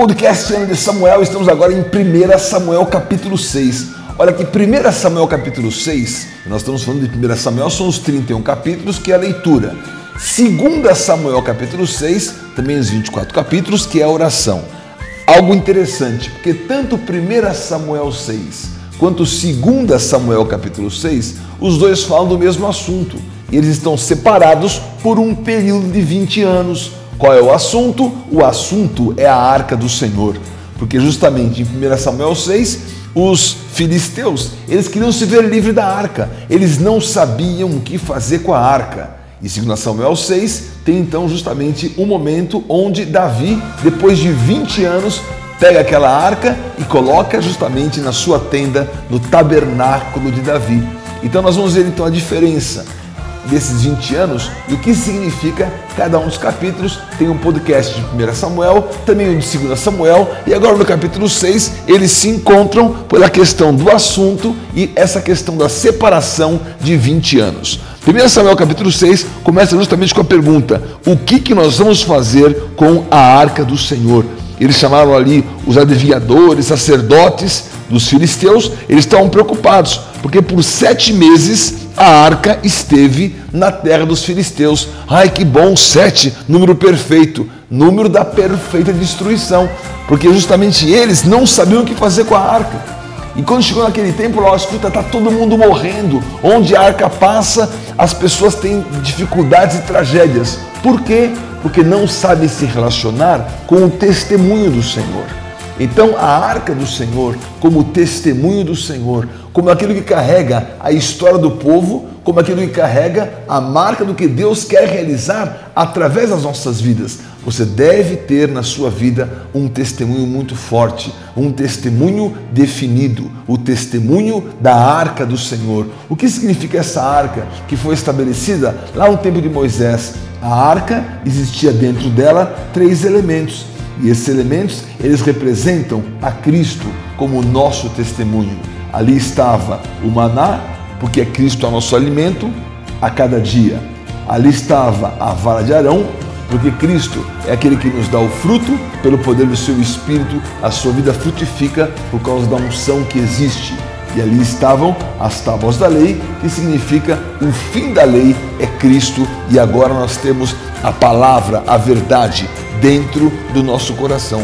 Podcast Ano de Samuel, estamos agora em 1 Samuel capítulo 6. Olha que 1 Samuel capítulo 6, nós estamos falando de 1 Samuel, são os 31 capítulos que é a leitura. 2 Samuel capítulo 6, também os 24 capítulos, que é a oração. Algo interessante, porque tanto 1 Samuel 6 quanto 2 Samuel capítulo 6, os dois falam do mesmo assunto. E eles estão separados por um período de 20 anos. Qual é o assunto? O assunto é a arca do Senhor. Porque justamente em 1 Samuel 6, os filisteus, eles queriam se ver livre da arca. Eles não sabiam o que fazer com a arca. E 2 Samuel 6 tem então justamente um momento onde Davi, depois de 20 anos, pega aquela arca e coloca justamente na sua tenda, no tabernáculo de Davi. Então nós vamos ver então a diferença desses 20 anos e o que significa cada um dos capítulos. Tem um podcast de 1 Samuel, também um de 2 Samuel, e agora no capítulo 6 eles se encontram pela questão do assunto e essa questão da separação de 20 anos. 1 Samuel capítulo 6 começa justamente com a pergunta: o que, que nós vamos fazer com a arca do Senhor? Eles chamaram ali os adivinhadores, sacerdotes dos filisteus, eles estavam preocupados, porque por sete meses a arca esteve na terra dos filisteus. Ai, que bom, sete, número perfeito, número da perfeita destruição, porque justamente eles não sabiam o que fazer com a arca. E quando chegou naquele tempo, lá, escuta, está todo mundo morrendo. Onde a arca passa, as pessoas têm dificuldades e tragédias. Por quê? Porque não sabem se relacionar com o testemunho do Senhor. Então, a arca do Senhor, como testemunho do Senhor, como aquilo que carrega a história do povo, como aquilo que carrega a marca do que Deus quer realizar através das nossas vidas. Você deve ter na sua vida um testemunho muito forte, um testemunho definido, o testemunho da arca do Senhor. O que significa essa arca que foi estabelecida lá no tempo de Moisés? A arca existia dentro dela três elementos e esses elementos, eles representam a Cristo como o nosso testemunho. Ali estava o maná, porque é Cristo o nosso alimento a cada dia. Ali estava a vara de Arão, porque Cristo é aquele que nos dá o fruto pelo poder do seu Espírito, a sua vida frutifica por causa da unção que existe. E ali estavam as tábuas da lei, que significa o fim da lei é Cristo, e agora nós temos a palavra, a verdade, dentro do nosso coração.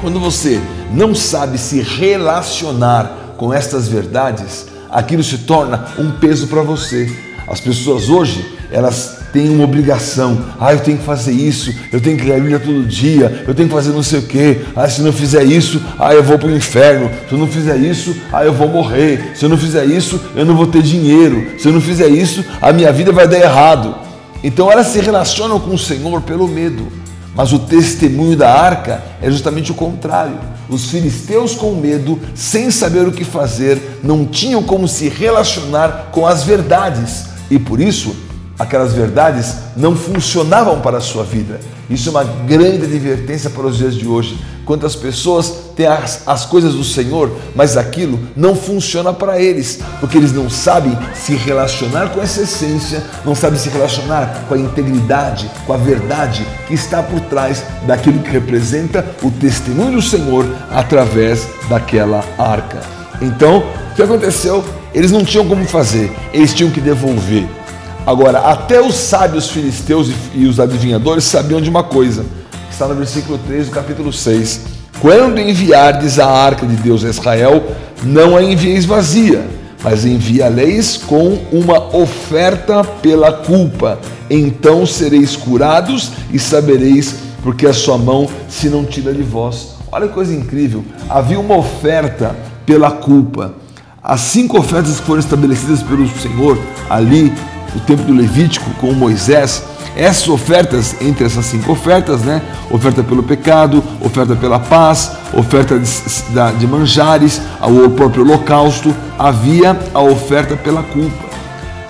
Quando você não sabe se relacionar com estas verdades, aquilo se torna um peso para você. As pessoas hoje, elas têm uma obrigação. Ah, eu tenho que fazer isso, eu tenho que ler a Bíblia todo dia, eu tenho que fazer não sei o quê. Ah, se não fizer isso, ah, eu vou para o inferno. Se eu não fizer isso, ah, eu vou morrer. Se eu não fizer isso, eu não vou ter dinheiro. Se eu não fizer isso, a minha vida vai dar errado. Então elas se relacionam com o Senhor pelo medo. Mas o testemunho da arca é justamente o contrário. Os filisteus, com medo, sem saber o que fazer, não tinham como se relacionar com as verdades. E por isso aquelas verdades não funcionavam para a sua vida. Isso é uma grande advertência para os dias de hoje. Quantas pessoas têm as, as coisas do Senhor, mas aquilo não funciona para eles, porque eles não sabem se relacionar com essa essência, não sabem se relacionar com a integridade, com a verdade que está por trás daquilo que representa o testemunho do Senhor através daquela arca. Então, o que aconteceu? Eles não tinham como fazer, eles tinham que devolver. Agora, até os sábios filisteus e os adivinhadores sabiam de uma coisa, está no versículo 3 do capítulo 6. Quando enviardes a arca de Deus a Israel, não a envieis vazia, mas envia-leis com uma oferta pela culpa. Então sereis curados e sabereis porque a sua mão se não tira de vós. Olha que coisa incrível. Havia uma oferta pela culpa. As cinco ofertas que foram estabelecidas pelo Senhor ali o tempo do Levítico com Moisés, essas ofertas, entre essas cinco ofertas, né? Oferta pelo pecado, oferta pela paz, oferta de, de manjares, o próprio holocausto, havia a oferta pela culpa.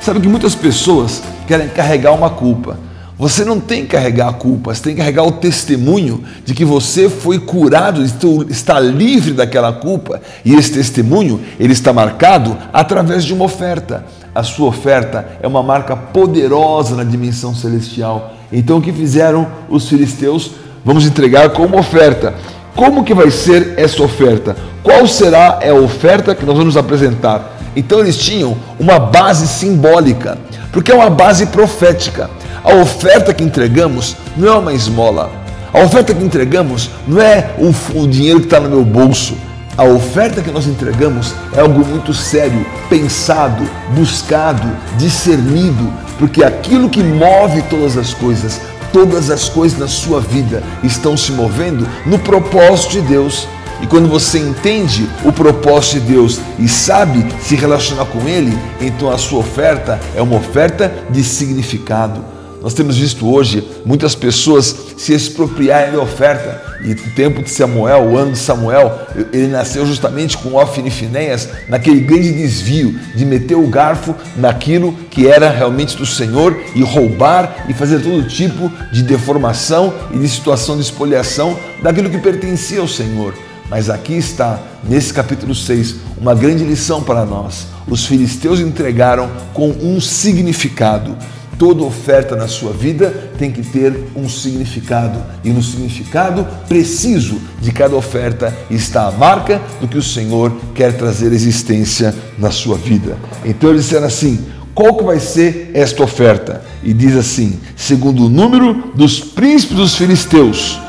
Sabe que muitas pessoas querem carregar uma culpa. Você não tem que carregar a culpa, você tem que carregar o testemunho de que você foi curado, está livre daquela culpa, e esse testemunho ele está marcado através de uma oferta a sua oferta é uma marca poderosa na dimensão celestial. Então, o que fizeram os filisteus? Vamos entregar como oferta. como que vai ser essa oferta? Qual será a oferta que nós vamos apresentar? Então eles tinham uma base simbólica, porque é uma base profética. A oferta que entregamos não é uma esmola. A oferta que entregamos não é o, o dinheiro que está no meu bolso. A oferta que nós entregamos é algo muito sério, pensado, buscado, discernido, porque aquilo que move todas as coisas todas as coisas na sua vida estão se movendo no propósito de Deus. E quando você entende o propósito de Deus e sabe se relacionar com Ele, então a sua oferta é uma oferta de significado. Nós temos visto hoje muitas pessoas se expropriarem da oferta. E o tempo de Samuel, o ano de Samuel, ele nasceu justamente com Ofni e Finéias, naquele grande desvio de meter o garfo naquilo que era realmente do Senhor e roubar e fazer todo tipo de deformação e de situação de espoliação daquilo que pertencia ao Senhor. Mas aqui está, nesse capítulo 6, uma grande lição para nós. Os filisteus entregaram com um significado. Toda oferta na sua vida tem que ter um significado, e no significado preciso de cada oferta está a marca do que o Senhor quer trazer existência na sua vida. Então eles disseram assim: qual que vai ser esta oferta? E diz assim: segundo o número dos príncipes dos filisteus.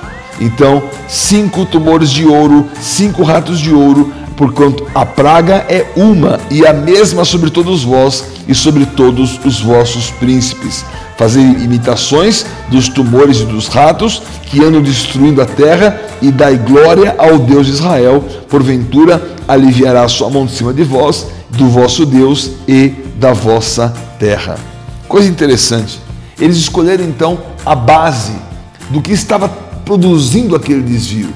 Então, cinco tumores de ouro, cinco ratos de ouro, porquanto a praga é uma e a mesma sobre todos vós e sobre todos os vossos príncipes. Fazer imitações dos tumores e dos ratos que andam destruindo a terra e dai glória ao Deus de Israel. Porventura aliviará a sua mão de cima de vós, do vosso Deus e da vossa terra. Coisa interessante. Eles escolheram então a base do que estava produzindo aquele desvio.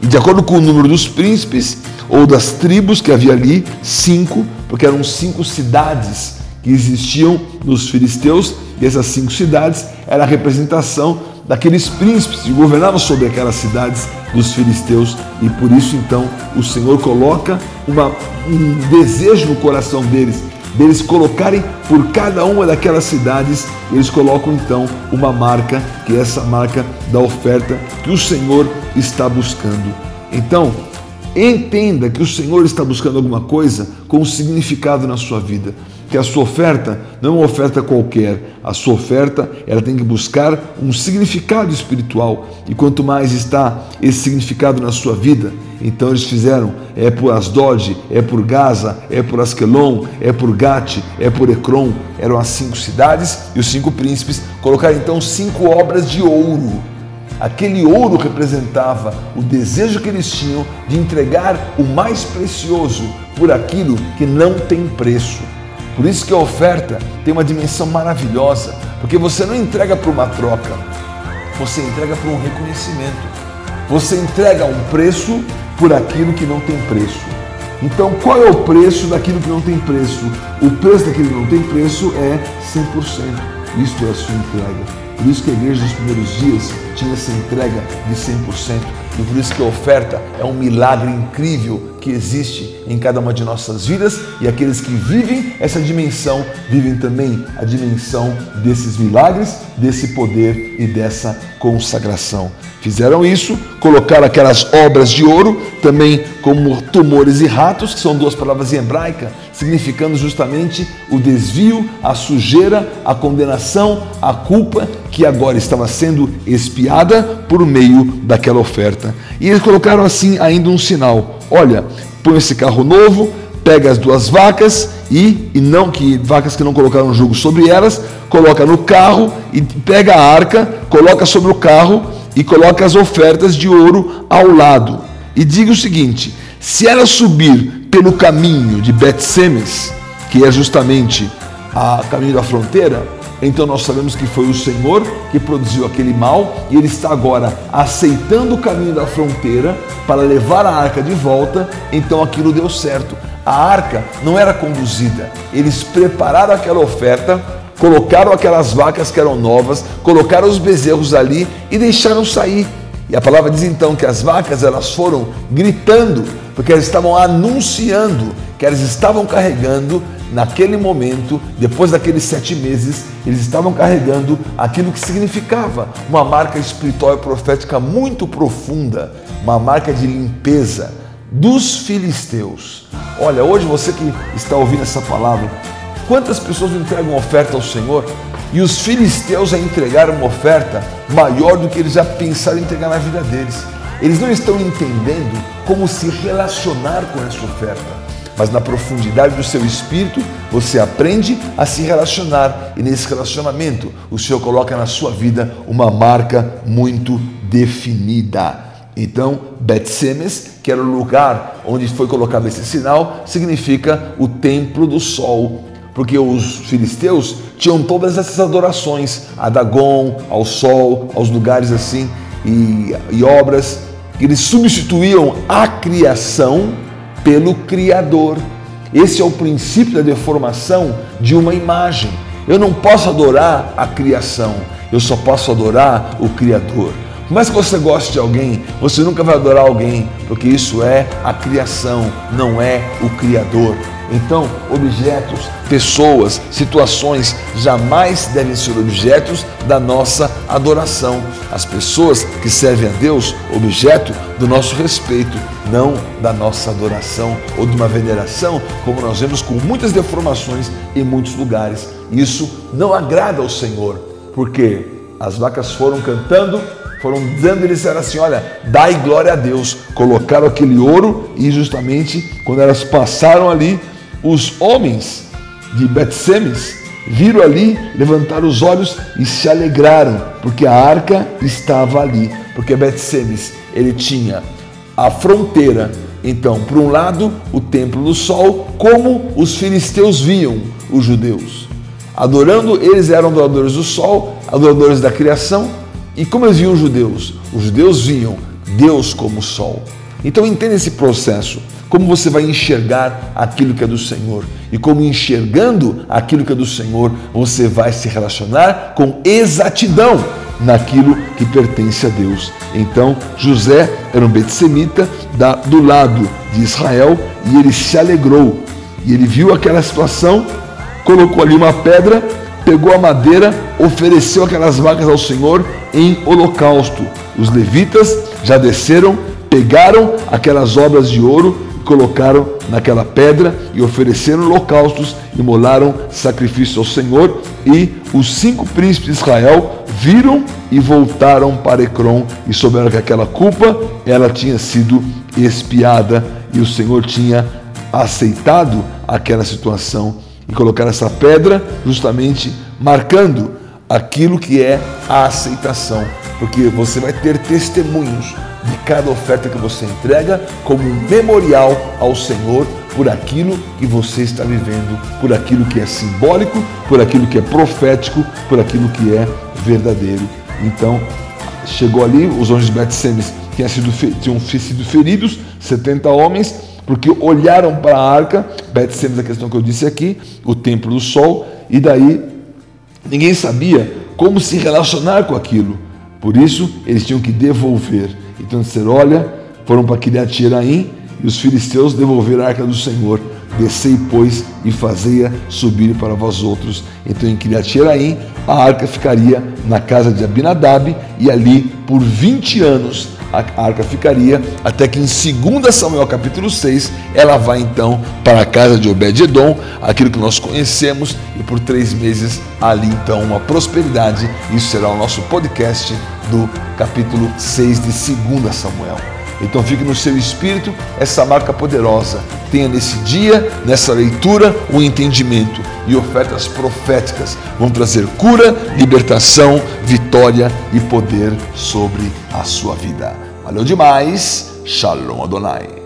E de acordo com o número dos príncipes, ou das tribos que havia ali, cinco, porque eram cinco cidades que existiam nos filisteus, e essas cinco cidades era a representação daqueles príncipes que governavam sobre aquelas cidades dos filisteus, e por isso então o Senhor coloca uma, um desejo no coração deles, deles colocarem por cada uma daquelas cidades, eles colocam então uma marca, que é essa marca da oferta que o Senhor está buscando. Então, Entenda que o Senhor está buscando alguma coisa com significado na sua vida. Que a sua oferta não é uma oferta qualquer. A sua oferta ela tem que buscar um significado espiritual. E quanto mais está esse significado na sua vida, então eles fizeram, é por Asdod, é por Gaza, é por Askelon, é por Gate, é por Ecrom. Eram as cinco cidades e os cinco príncipes. Colocaram então cinco obras de ouro Aquele ouro representava o desejo que eles tinham de entregar o mais precioso por aquilo que não tem preço. Por isso que a oferta tem uma dimensão maravilhosa, porque você não entrega para uma troca, você entrega para um reconhecimento. Você entrega um preço por aquilo que não tem preço. Então, qual é o preço daquilo que não tem preço? O preço daquilo que não tem preço é 100%. Isto é a sua entrega. Por isso que a igreja nos primeiros dias tinha essa entrega de 100%. E por isso que a oferta é um milagre incrível que existe em cada uma de nossas vidas e aqueles que vivem essa dimensão vivem também a dimensão desses milagres, desse poder e dessa consagração. Fizeram isso, colocaram aquelas obras de ouro, também como tumores e ratos, que são duas palavras em hebraica, significando justamente o desvio, a sujeira, a condenação, a culpa que agora estava sendo espiada por meio daquela oferta. E eles colocaram assim ainda um sinal: olha, põe esse carro novo, pega as duas vacas e, e não que vacas que não colocaram jugo sobre elas, coloca no carro e pega a arca, coloca sobre o carro e coloca as ofertas de ouro ao lado. E diga o seguinte: se ela subir pelo caminho de Bet-Semes, que é justamente a caminho da fronteira, então nós sabemos que foi o Senhor que produziu aquele mal e ele está agora aceitando o caminho da fronteira para levar a arca de volta, então aquilo deu certo. A arca não era conduzida, eles prepararam aquela oferta, colocaram aquelas vacas que eram novas, colocaram os bezerros ali e deixaram sair. E a palavra diz então que as vacas elas foram gritando, porque elas estavam anunciando que elas estavam carregando naquele momento, depois daqueles sete meses, eles estavam carregando aquilo que significava uma marca espiritual e profética muito profunda, uma marca de limpeza dos filisteus. Olha, hoje você que está ouvindo essa palavra, quantas pessoas entregam oferta ao Senhor e os filisteus a entregaram uma oferta maior do que eles já pensaram em entregar na vida deles. Eles não estão entendendo como se relacionar com essa oferta mas na profundidade do seu espírito você aprende a se relacionar e nesse relacionamento o Senhor coloca na sua vida uma marca muito definida. Então, Bet-Semes, que era o lugar onde foi colocado esse sinal, significa o templo do sol, porque os filisteus tinham todas essas adorações a Dagon, ao sol, aos lugares assim e, e obras. Eles substituíam a criação pelo Criador. Esse é o princípio da deformação de uma imagem. Eu não posso adorar a criação, eu só posso adorar o Criador. Mas que você goste de alguém, você nunca vai adorar alguém, porque isso é a criação, não é o Criador. Então, objetos, pessoas, situações jamais devem ser objetos da nossa adoração. As pessoas que servem a Deus, objeto do nosso respeito, não da nossa adoração ou de uma veneração, como nós vemos com muitas deformações em muitos lugares. Isso não agrada ao Senhor, porque as vacas foram cantando foram dizendo, eles disseram assim: olha, dai glória a Deus. Colocaram aquele ouro e justamente quando elas passaram ali, os homens de Betsemes viram ali, levantaram os olhos e se alegraram, porque a arca estava ali. Porque Betsemes, ele tinha a fronteira. Então, por um lado, o templo do sol, como os filisteus viam os judeus. Adorando, eles eram adoradores do sol, adoradores da criação. E como eles viam os judeus? Os judeus viam Deus como sol. Então entenda esse processo como você vai enxergar aquilo que é do Senhor. E como enxergando aquilo que é do Senhor, você vai se relacionar com exatidão naquilo que pertence a Deus. Então, José era um betsemita do lado de Israel e ele se alegrou. E ele viu aquela situação, colocou ali uma pedra, pegou a madeira, ofereceu aquelas vacas ao Senhor em holocausto. Os levitas já desceram, pegaram aquelas obras de ouro colocaram naquela pedra e ofereceram holocaustos e molaram sacrifício ao Senhor. E os cinco príncipes de Israel viram e voltaram para Ecrom e souberam que aquela culpa ela tinha sido expiada e o Senhor tinha aceitado aquela situação e colocar essa pedra justamente marcando aquilo que é a aceitação, porque você vai ter testemunhos de cada oferta que você entrega como um memorial ao Senhor por aquilo que você está vivendo, por aquilo que é simbólico, por aquilo que é profético, por aquilo que é verdadeiro. Então, chegou ali, os anjos de Bet-Semes tinham sido, tinham sido feridos, 70 homens, porque olharam para a arca, Bet-Semes, a questão que eu disse aqui, o templo do sol, e daí ninguém sabia como se relacionar com aquilo. Por isso, eles tinham que devolver. Então disseram: Olha, foram para Kiriat Jearim e os filisteus devolveram a arca do Senhor. Descei, pois, e fazei-a subir para vós outros. Então em Kiriat Jearim a arca ficaria na casa de Abinadab e ali por 20 anos a arca ficaria, até que em 2 Samuel capítulo 6, ela vai então para a casa de Obed-Edom, aquilo que nós conhecemos, e por três meses ali então uma prosperidade. Isso será o nosso podcast do capítulo 6 de 2 Samuel. Então fique no seu espírito essa marca poderosa. Tenha nesse dia, nessa leitura, o um entendimento e ofertas proféticas vão trazer cura, libertação, vitória e poder sobre a sua vida. Valeu demais. Shalom Adonai.